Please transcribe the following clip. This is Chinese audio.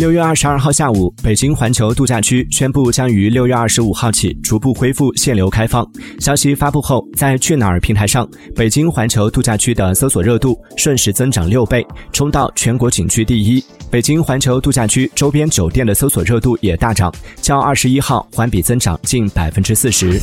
六月二十二号下午北京环球度假区宣布将于六月二十五号起逐步恢复限流开放。消息发布后在去哪儿平台上北京环球度假区的搜索热度瞬时增长六倍冲到全国景区第一。北京环球度假区周边酒店的搜索热度也大涨较二十一号环比增长近百分之四十。